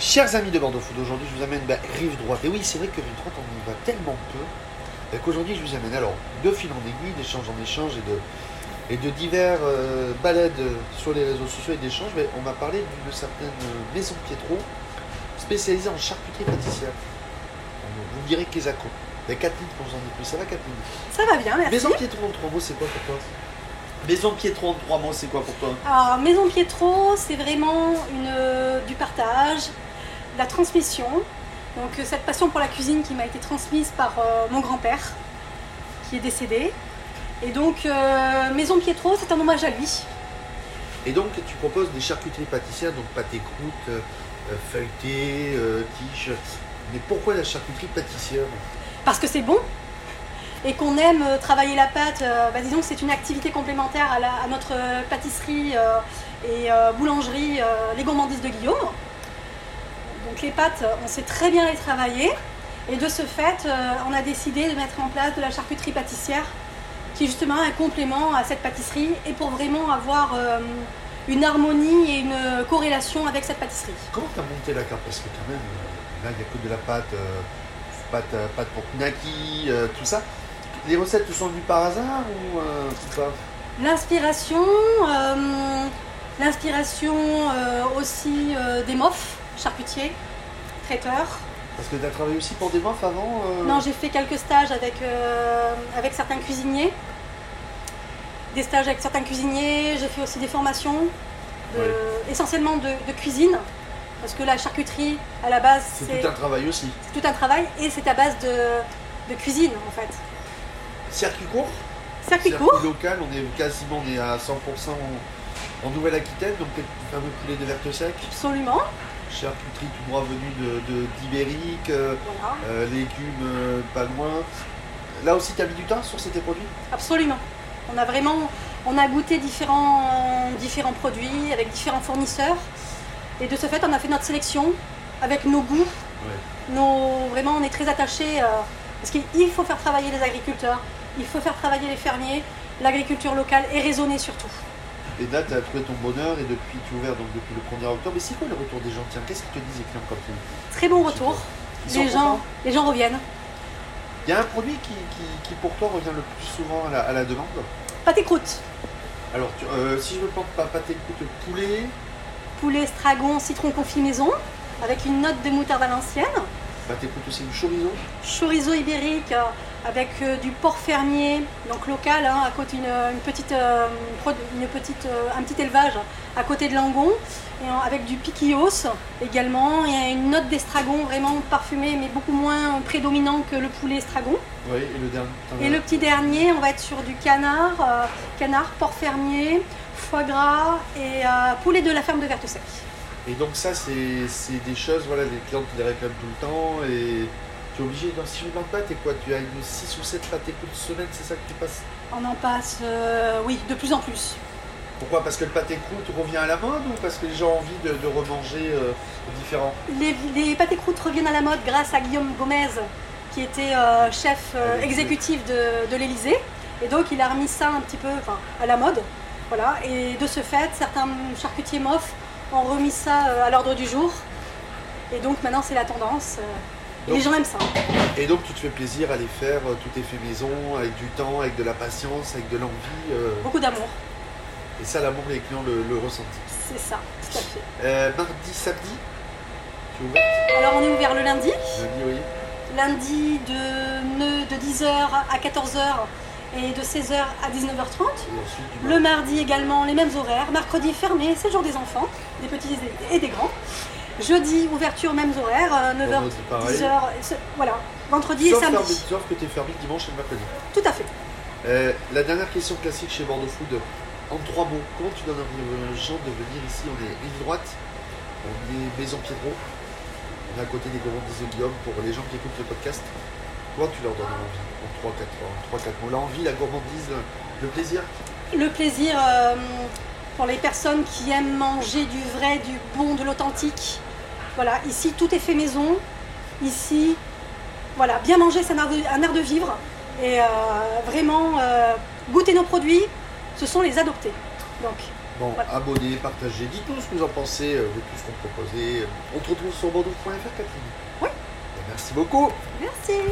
Chers amis de Bordeaux Food, aujourd'hui je vous amène bah, rive droite. Et oui, c'est vrai que rive droite, on y va tellement peu euh, qu'aujourd'hui je vous amène alors de fil en aiguille, d'échange en échange et de, et de divers euh, balades sur les réseaux sociaux et d'échanges. Mais on m'a parlé d'une certaine maison Pietro spécialisée en charcuterie pâtissière. Vous me direz Quesaco. Il y a Catherine pour vous en dire plus. Ça va Catherine Ça va bien, merci. Maison Pietro en trois mots, c'est quoi pour toi? Maison Pietro en trois mots, c'est quoi pour toi? Alors, Maison Pietro, c'est vraiment une, du partage, la transmission. Donc, euh, cette passion pour la cuisine qui m'a été transmise par euh, mon grand-père, qui est décédé. Et donc, euh, Maison Pietro, c'est un hommage à lui. Et donc, tu proposes des charcuteries pâtissières, donc pâté croûte, euh, feuilleté, quiche. Mais pourquoi la charcuterie pâtissière? Parce que c'est bon et qu'on aime travailler la pâte. bah, disons que c'est une activité complémentaire à, la- à notre pâtisserie et boulangerie Les Gourmandises de Guillaume. Donc les pâtes, on sait très bien les travailler. Et de ce fait, euh, on a décidé de mettre en place de la charcuterie pâtissière, qui est justement un complément à cette pâtisserie, et pour vraiment avoir euh, une harmonie et une corrélation avec cette pâtisserie. Comment tu as monté la carte? Parce que quand même, euh, là, il n'y a que de la pâte, euh, pâte, euh, pâte pour euh, tout ça. Les recettes te sont venues par hasard ou euh, ou pas? L'inspiration, euh, l'inspiration euh, aussi euh, des mofs, charcutiers, traiteurs. Parce que tu as travaillé aussi pour des mofs avant euh, Non, j'ai fait quelques stages avec, euh, avec certains cuisiniers. Des stages avec certains cuisiniers, j'ai fait aussi des formations, de- Ouais. essentiellement de, de cuisine. Parce que la charcuterie, à la base, C'est c'est tout un travail aussi. c'est tout un travail et c'est à base de, de cuisine en fait. Circuit court Circuit Circuit court, local, on est quasiment on est à 100% en, en Nouvelle-Aquitaine, donc le fameux poulet de verte sec. absolument. Charcuterie tout droit venu de d'Ibérique, euh, Voilà. euh, légumes euh, pas loin. Là aussi, tu as mis du temps sur ces tes produits? Absolument. On a vraiment, on a goûté différents, différents produits avec différents fournisseurs. Et de ce fait, on a fait notre sélection avec nos goûts. Nos, vraiment, on est très attachés. euh, parce qu'il faut faire travailler les agriculteurs, il faut faire travailler les fermiers, l'agriculture locale et raisonner surtout. Et là, tu as trouvé ton bonheur et depuis, tu es ouvert donc depuis le 1er octobre. Et c'est quoi le retour des gens? Tiens, qu'est-ce qu'ils te disent les clients comme ça Très bon retour. Les gens, les gens reviennent. Il y a un produit qui, qui- qui, pour toi revient le plus souvent à la, à la demande? Pâté croûte, Alors, tu- euh, si je me plante pas, pâté croûte poulet, poulet, stragon, citron confit maison, avec une note de moutarde à l'ancienne. pâté croûte aussi du chorizo? chorizo ibérique euh, avec euh, du porc fermier, donc local, hein, à côté une, une petite, euh, une petite, euh, un petit élevage à côté de Langon, et avec du piquillos également, et une note d'estragon vraiment parfumé, mais beaucoup moins prédominant que le poulet estragon. Oui, et le dernier. Et le petit dernier, on va être sur du canard, euh, canard, porc fermier, foie gras et euh, poulet de la ferme de Vertesec. Et donc, ça, c'est des choses, voilà, les clients te les réclament tout le temps. Et obligé, donc, si je ne me pas, t'es quoi Tu as une 6 ou 7 pâtés croûte semaine, c'est ça que tu passes? On en passe, euh, oui, de plus en plus. Pourquoi? Parce que le pâté croûte revient à la mode ou parce que les gens ont envie de, de remanger euh, différent? Les, les pâtés croûtes reviennent à la mode grâce à Guillaume Gomez, qui était euh, chef euh, exécutif de, de l'Élysée. Et donc il a remis ça un petit peu enfin, à la mode. Voilà. Et de ce fait, certains charcutiers MOF ont remis ça à l'ordre du jour. Et donc maintenant c'est la tendance. Donc- les gens aiment ça. Et donc, tu te fais plaisir à les faire, euh, tout est fait maison, avec du temps, avec de la patience, avec de l'envie. euh, Beaucoup d'amour. et ça, l'amour, les clients le, le ressentent. C'est ça, tout à fait. Euh, mardi, samedi, tu es ouvert Alors on est ouvert le lundi. Jeudi, oui. Lundi de, de 10h à 14h et de 16h à 19h30. Et ensuite, du Le mardi également, les mêmes horaires. Mercredi fermé, c'est le jour des enfants, des petits et des grands. Jeudi, ouverture, mêmes horaires, euh, 9h, Vendredi, pareil. 10h, et ce- voilà. Vendredi et samedi. sauf que tu es fermé le dimanche et le mercredi. Tout à fait. Euh, la dernière question classique chez Bordeaux Food, en trois mots, comment tu donnes envie aux gens de venir ici On est rive droite, on est Maison Piedro, on est à côté des gourmandises de Guillaume pour les gens qui écoutent le podcast. Comment tu leur donnes envie En 3-4 mots. L'envie, la gourmandise, le plaisir Le plaisir euh, pour les personnes qui aiment manger du vrai, du bon, de l'authentique. Voilà, ici tout est fait maison. Ici, voilà, bien manger, c'est un, un art de vivre. Et euh, vraiment, euh, goûter nos produits, ce sont les adopter. Donc, Bon, Voilà. abonnez, partagez, dites-nous ce que vous en pensez euh, de tout ce qu'on proposait. On te retrouve sur bordeaux.fr, Catherine. Oui. Et merci beaucoup. Merci.